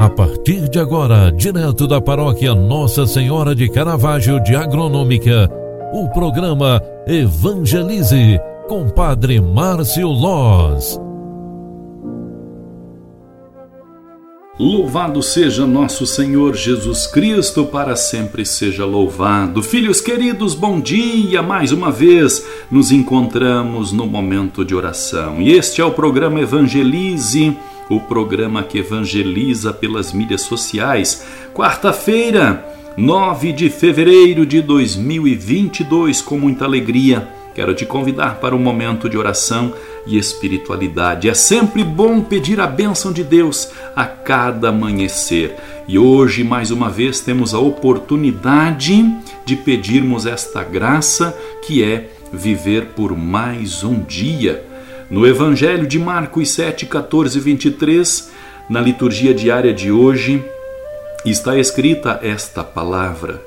A partir de agora, direto da paróquia Nossa Senhora de Caravaggio de Agronômica, o programa Evangelize com Padre Márcio Loz. Louvado seja nosso Senhor Jesus Cristo, para sempre seja louvado. Filhos queridos, bom dia! Mais uma vez nos encontramos no momento de oração. E este é o programa Evangelize o programa que evangeliza pelas mídias sociais. Quarta-feira, 9 de fevereiro de 2022, com muita alegria. Quero te convidar para um momento de oração e espiritualidade. É sempre bom pedir a bênção de Deus a cada amanhecer. E hoje, mais uma vez, temos a oportunidade de pedirmos esta graça que é viver por mais um dia. No Evangelho de Marcos 7, 14 e 23, na liturgia diária de hoje, está escrita esta palavra.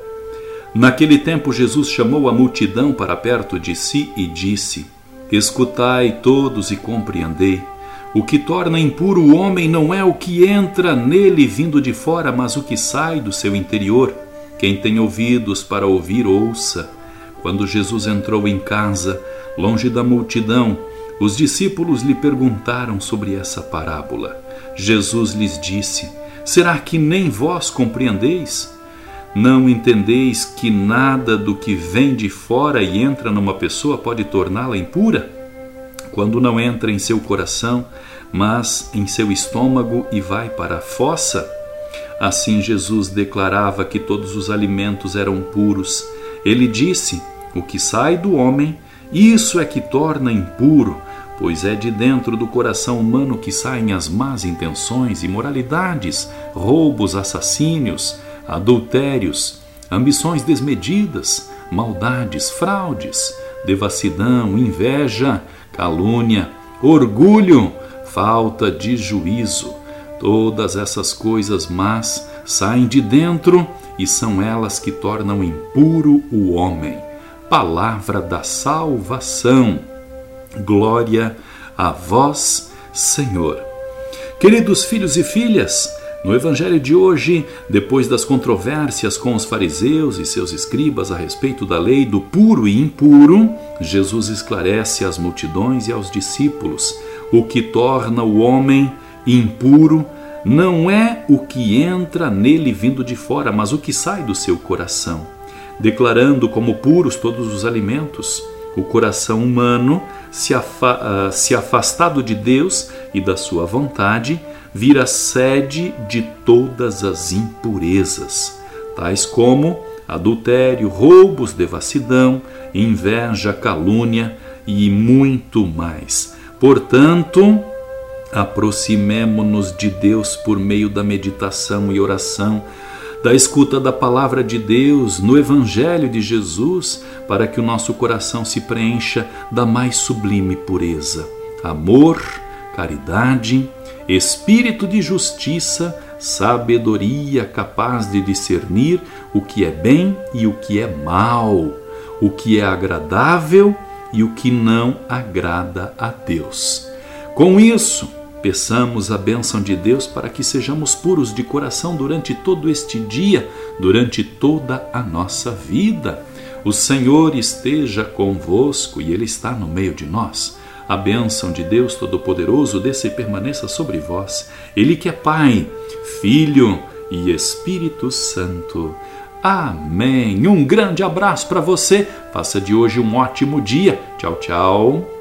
Naquele tempo, Jesus chamou a multidão para perto de si e disse: Escutai todos e compreendei. O que torna impuro o homem não é o que entra nele vindo de fora, mas o que sai do seu interior. Quem tem ouvidos para ouvir, ouça. Quando Jesus entrou em casa, longe da multidão, os discípulos lhe perguntaram sobre essa parábola. Jesus lhes disse: Será que nem vós compreendeis? Não entendeis que nada do que vem de fora e entra numa pessoa pode torná-la impura? Quando não entra em seu coração, mas em seu estômago e vai para a fossa? Assim Jesus declarava que todos os alimentos eram puros. Ele disse: O que sai do homem, isso é que torna impuro pois é de dentro do coração humano que saem as más intenções, imoralidades, roubos, assassínios, adultérios, ambições desmedidas, maldades, fraudes, devassidão, inveja, calúnia, orgulho, falta de juízo. Todas essas coisas más saem de dentro e são elas que tornam impuro o homem. Palavra da salvação. Glória a vós, Senhor. Queridos filhos e filhas, no Evangelho de hoje, depois das controvérsias com os fariseus e seus escribas a respeito da lei do puro e impuro, Jesus esclarece às multidões e aos discípulos o que torna o homem impuro não é o que entra nele vindo de fora, mas o que sai do seu coração, declarando como puros todos os alimentos o coração humano, se, afa uh, se afastado de Deus e da sua vontade, vira sede de todas as impurezas, tais como adultério, roubos, devassidão, inveja, calúnia e muito mais. Portanto, aproximemo-nos de Deus por meio da meditação e oração da escuta da palavra de Deus no Evangelho de Jesus, para que o nosso coração se preencha da mais sublime pureza. Amor, caridade, espírito de justiça, sabedoria capaz de discernir o que é bem e o que é mal, o que é agradável e o que não agrada a Deus. Com isso, Peçamos a bênção de Deus para que sejamos puros de coração durante todo este dia, durante toda a nossa vida. O Senhor esteja convosco e Ele está no meio de nós. A bênção de Deus Todo-Poderoso desça e permaneça sobre vós. Ele que é Pai, Filho e Espírito Santo. Amém. Um grande abraço para você. Faça de hoje um ótimo dia. Tchau, tchau.